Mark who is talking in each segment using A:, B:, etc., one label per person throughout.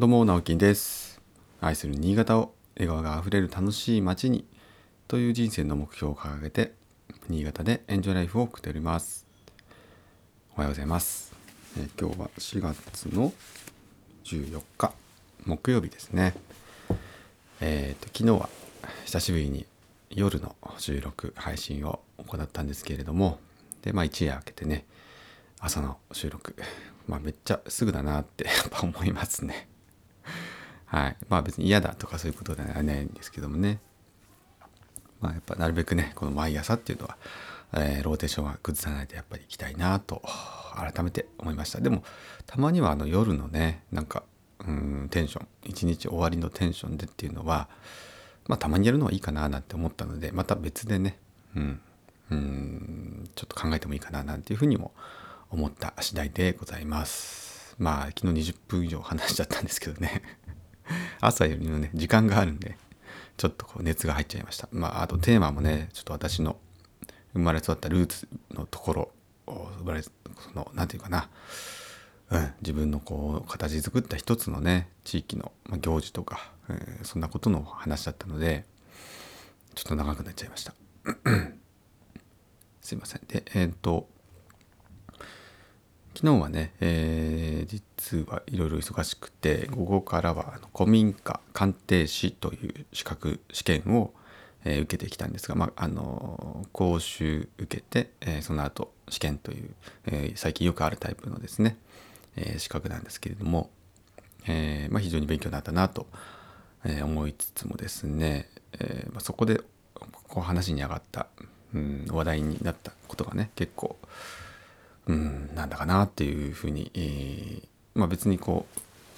A: どうも直樹です。愛する新潟を笑顔があふれる楽しい街にという人生の目標を掲げて新潟でエンジョイライフを送っております。おはようございます、え今日は4月の14日木曜日ですね。えーと昨日は久しぶりに夜の収録配信を行ったんですけれどもでまあ一夜明けてね朝の収録まあめっちゃすぐだなってやっぱ思いますね。はい。まあ別に嫌だとかそういうことではないんですけどもね。まあやっぱなるべくねこの毎朝っていうのは、えーローテーションは崩さないでやっぱり行きたいなと改めて思いました。でもたまにはあの夜のねなんかうんテンション一日終わりのテンションでっていうのはまあたまにやるのはいいかななんて思ったのでまた別でねうんうんちょっと考えてもいいかななんていうふうにも思った次第でございます。まあ昨日20分以上話しちゃったんですけどね。朝よりのね時間があるんでちょっとこう熱が入っちゃいました。まああとテーマもねちょっと私の生まれ育ったルーツのところを生まれその何て言うかな。うん、自分のこう形作った一つのね地域の、行事とか、えーそんなことの話だったのでちょっと長くなっちゃいました。すいません。でえっ、と昨日はね、えー実はいろいろ忙しくて午後からは古民家鑑定士という資格試験を、えー受けてきたんですが、まあ、あの講習受けて、えーその後試験という、え最近よくあるタイプのですね、え資格なんですけれども、えまあ、非常に勉強になったなと、え思いつつもですね、えまあ、そこでこう話に上がった、うん、話題になったことがね結構うんなんだかなっていうふうに、えーまあ、別にこ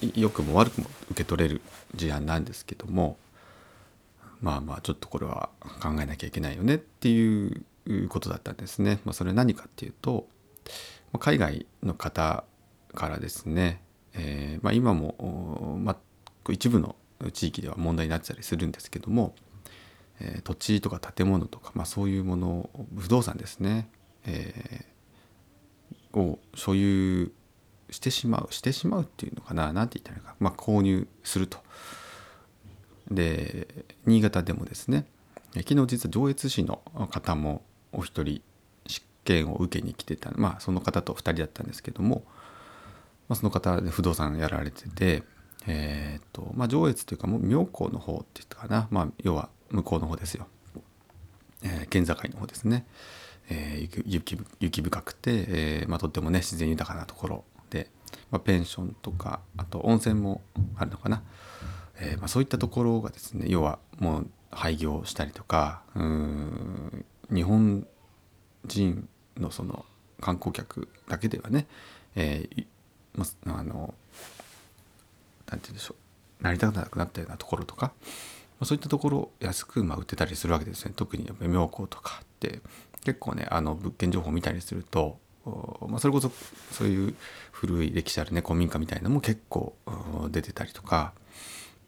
A: う良くも悪くも受け取れる事案なんですけどもまあまあちょっとこれは考えなきゃいけないよねっていうことだったんですね。まあ、それは何かっていうと海外の方からですね、えーまあ、今も、まあ、一部の地域では問題になってたりするんですけども、えー土地とか建物とか、まあ、そういうものを不動産ですね、えーを所有してしまうしてしまうっていうのかな何て言ったらいいか、まあ、購入すると。で新潟でもですね昨日実は上越市の方もお一人試験を受けに来てたまあその方と2人だったんですけども、まあ、その方で不動産やられててえーっとまあ上越というかもう妙高の方って言ったかな。まあ要は向こうの方ですよ、えー県境の方ですね、えー雪雪深くて、えーまあ、とってもね自然豊かなところで、まあ、ペンションとかあと温泉もあるのかな、えーまあ、そういったところがですね要はもう廃業したりとかうん日本人のその観光客だけではね、えーまあのなんて言うんでしょう成り立たなくなったようなところとか、まあ、そういったところを安くまあ売ってたりするわけですね。特にやっぱ妙高とかって結構ねあの物件情報を見たりすると、まあ、それこそそういう古い歴史あるね古民家みたいなのも結構出てたりとか、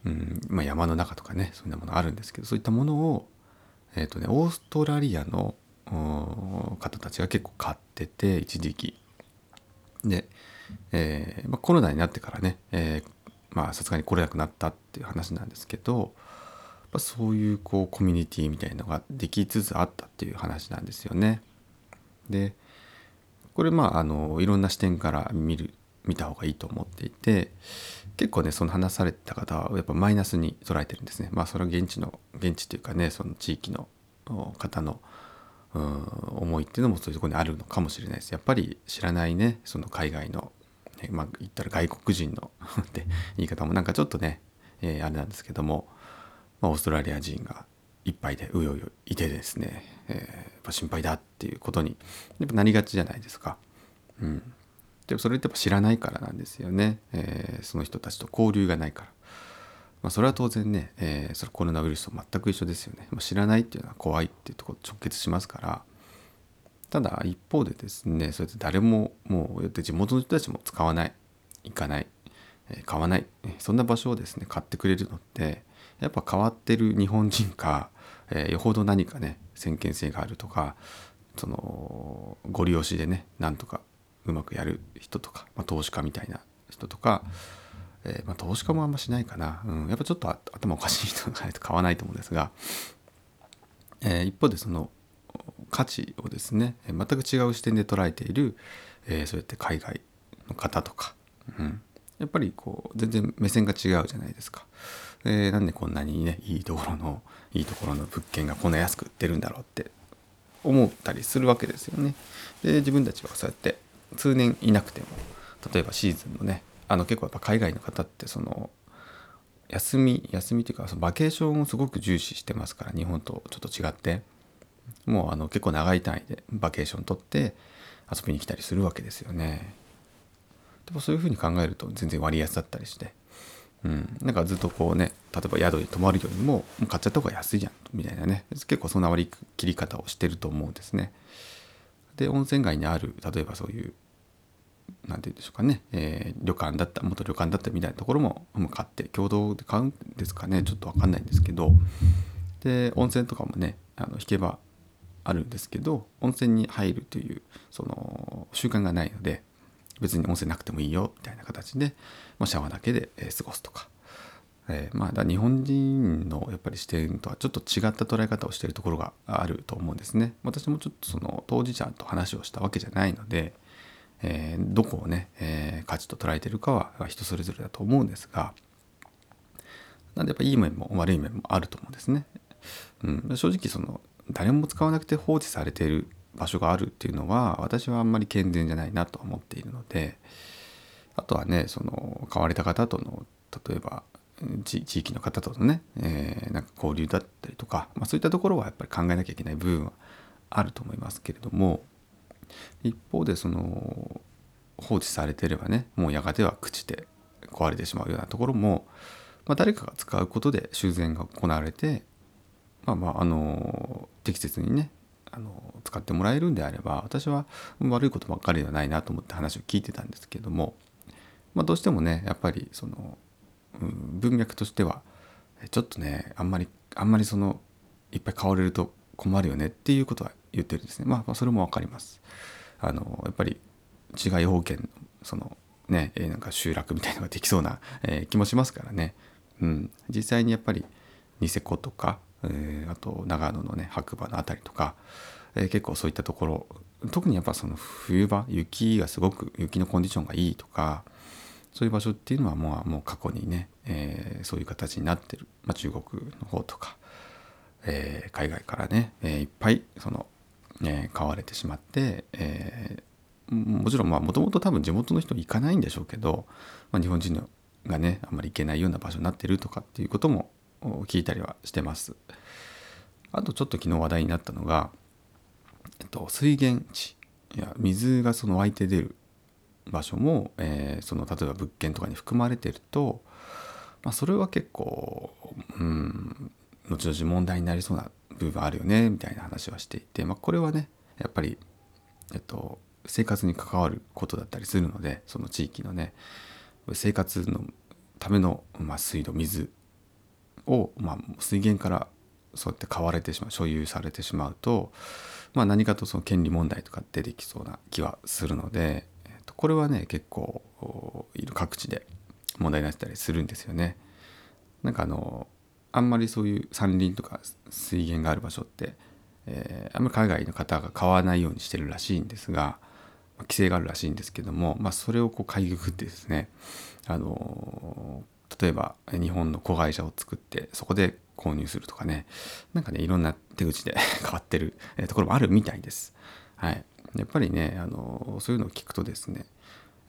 A: うんまあ、山の中とかねそういうようなものあるんですけどそういったものを、えーとね、オーストラリアの方たちが結構買ってて一時期。で、えーまあ、コロナになってからね、えまさすがに来れなくなったっていう話なんですけど、まあ、そういうこうコミュニティみたいのができつつあったっていう話なんですよね。でこれまああのいろんな視点から見る見た方がいいと思っていて結構ねその話されてた方はやっぱマイナスに捉えてるんですね。まあそれは現地の現地というかねその地域の方のうん思いっていうのもそういうところにあるのかもしれないです。やっぱり知らないねその海外の、ねまあ言ったら外国人の って言い方もなんかちょっとね、えーあれなんですけども、まあ、オーストラリア人がいっぱいでうようよいてですね、えー心配だっていうことにやっぱなりがちじゃないですか。うん、でもそれってやっぱ知らないからなんですよね、えーその人たちと交流がないから。まあ、それは当然ね、えーそれコロナウイルスと全く一緒ですよね。まあ、知らないっていうのは怖いっていうところ直結しますからただ一方でですねそれって誰ももうって地元の人たちも使わない行かない、えー買わないそんな場所をですね買ってくれるのってやっぱ変わってる日本人か、えーよほど何かね先見性があるとかそのご利用しでねなんとかうまくやる人とか、まあ、投資家みたいな人とか、えー、まあ、投資家もあんましないかな、うん、やっぱちょっと頭おかしい人がないと買わないと思うんですが、えー、一方でその価値をですね全く違う視点で捉えている、え、そうやって海外の方とか、うん、やっぱりこう全然目線が違うじゃないですか。えー、なんでこんなにねいいところのいいところの物件がこんな安く売ってるんだろうって思ったりするわけですよね。で自分たちはそうやって通年いなくても例えばシーズンのねあの結構やっぱ海外の方ってその休み休みというかそのバケーションをすごく重視してますから日本とちょっと違ってもうあの結構長い単位でバケーション取って遊びに来たりするわけですよね。でもそういうふうに考えると全然割安だったりして、うん、なんかずっとこうね例えば宿に泊まるよりも買っちゃった方が安いじゃんみたいなね。結構そんな割り切り方をしてると思うんですね。で温泉街にある例えばそういう何て言うんでしょうかね、えー、旅館だった元旅館だったみたいなところも買って共同で買うんですかね。ちょっと分かんないんですけど。で温泉とかもねあの引けばあるんですけど温泉に入るというその習慣がないので別に温泉なくてもいいよみたいな形で、まあ、シャワーだけで過ごすとか。えー、まあだ日本人のやっぱり視点とはちょっと違った捉え方をしているところがあると思うんですね。私もちょっとその当事者と話をしたわけじゃないので、えー、どこをね、えー、価値と捉えてるかは人それぞれだと思うんですがなんでやっぱいい面も悪い面もあると思うんですね。うん、正直その誰も使わなくて放置されている場所があるっていうのは私はあんまり健全じゃないなと思っているのであとはねその買われた方との例えば地域の方とのね、えー、なんか交流だったりとか、まあ、そういったところはやっぱり考えなきゃいけない部分はあると思いますけれども一方でその放置されてればねもうやがては朽ちて壊れてしまうようなところも、まあ、誰かが使うことで修繕が行われてまあまああの適切にねあの使ってもらえるんであれば私は悪いことばっかりではないなと思って話を聞いてたんですけども、まあ、どうしてもねやっぱりその、うん、文脈としてはちょっとねあんまりあんまりそのいっぱい買われると困るよねっていうことは言ってるんですね。まあ、まあ、それも分かります。あのやっぱり違い保険そのね、えー、なんか集落みたいのができそうな、えー、気もしますからね。うん、実際にやっぱりニセコとかえ、あと長野のね白馬の辺りとか、えー、結構そういったところ特にやっぱその冬場雪がすごく雪のコンディションがいいとかそういう場所っていうのはもうもう過去にね、えー、そういう形になってる、まあ、中国の方とか、えー、海外からね、えー、いっぱいその、え、買われてしまって、えー、もちろんもともと多分地元の人行かないんでしょうけど、まあ、日本人のがねあんまり行けないような場所になってるとかっていうことも聞いたりはしてます。あとちょっと昨日話題になったのが、えっと、水源地いや水がその湧いて出る場所も、えー、その例えば物件とかに含まれてると、まあ、それは結構うん後々問題になりそうな部分あるよねみたいな話はしていて、まあ、これはねやっぱり、えっと、生活に関わることだったりするのでその地域のね生活のための、まあ、水道水を、まあ、水源からそうやって買われてしまう所有されてしまうと、まあ、何かとその権利問題とか出てきそうな気はするので、えー、とこれはね結構いる各地で問題になってたりするんですよね。なんかあのあんまりそういう山林とか水源がある場所って、えー、あんまり海外の方が買わないようにしてるらしいんですが、ま規制があるらしいんですけども、まあ、それをこうかいくぐってですねあの例えば日本の子会社を作ってそこで購入するとかねなんかねいろんな手口で 変わってるところもあるみたいです。はい、やっぱりねあのそういうのを聞くとですね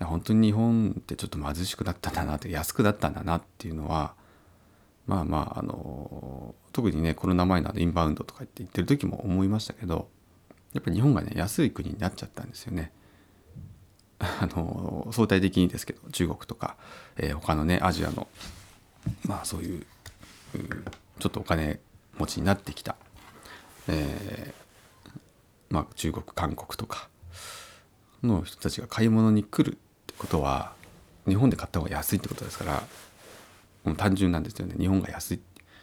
A: 本当に日本ってちょっと貧しくなったんだなって安くなったんだなっていうのはまあまああの特にねコロナ前のインバウンドとかって言ってる時も思いましたけどやっぱり日本がね安い国になっちゃったんですよね。あの相対的にですけど中国とか、えー、他のねアジアのまあそういうちょっとお金持ちになってきた、えー、まあ、中国韓国とかの人たちが買い物に来るってことは日本で買った方が安いってことですからもう単純なんですよね日本が安い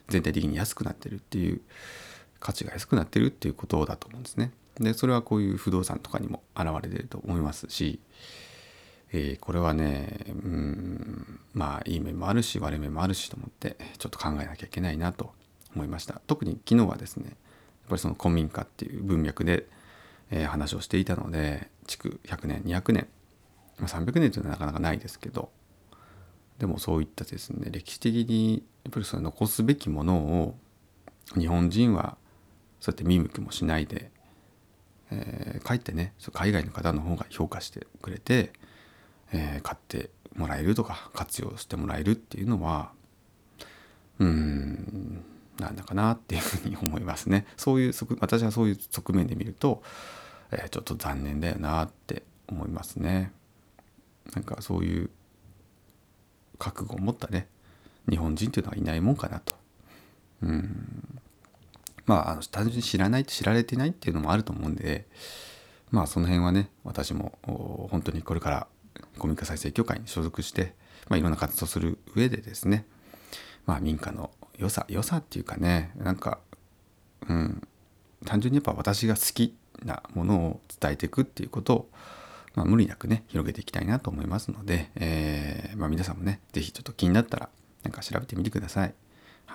A: 全体的に安くなってるっていう価値が安くなってるっていうことだと思うんですね。でそれはこういう不動産とかにも現れてると思いますし、えー、これはねうんまあいい面もあるし悪い面もあるしと思ってちょっと考えなきゃいけないなと思いました。特に昨日はですねやっぱりその古民家っていう文脈で、えー、話をしていたので築100年200年、ま、300年というのはなかなかないですけどでもそういったですね歴史的にやっぱりその残すべきものを日本人はそうやって見向きもしないで、えー、かえってね海外の方の方が評価してくれて、えー、買ってもらえるとか活用してもらえるっていうのはうんなんだかなっていうふうに思いますね。そういう私はそういう側面で見ると、えー、ちょっと残念だよなって思いますね。なんかそういう覚悟を持ったね日本人っていうのはいないもんかなと。うんまああの単純に知らない知られてないっていうのもあると思うんでまあその辺はね私も本当にこれから公民家再生協会に所属して、まあ、いろんな活動する上でですねまあ民家の良さ良さっていうかねなんかうん単純にやっぱ私が好きなものを伝えていくっていうことを、まあ、無理なくね広げていきたいなと思いますので、えーまあ、皆さんもね是非ちょっと気になったらなんか調べてみてください。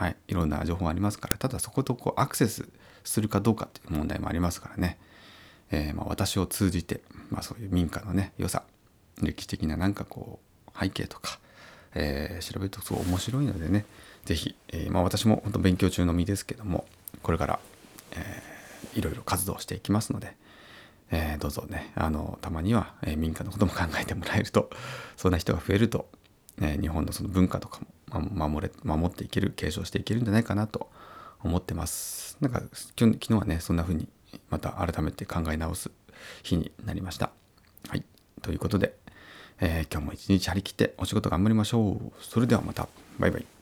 A: はい、いろんな情報がありますからただそことこうアクセスするかどうかっていう問題もありますからね、えー、ま私を通じて、まあ、そういう民家のね良さ歴史的ななんかこう背景とか、えー、調べるとすごい面白いのでね是非、えー、まあ、私も本当勉強中の身ですけどもこれから、えー、いろいろ活動していきますので、えー、どうぞねあのたまには、え民家のことも考えてもらえるとそんな人が増えると、え日本のその文化とかも守れ守っていける継承していけるんじゃないかなと思ってます。なんか昨日はねそんな風にまた改めて考え直す日になりました。はい。ということで、えー、今日も一日張り切ってお仕事頑張りましょう。それではまた。バイバイ。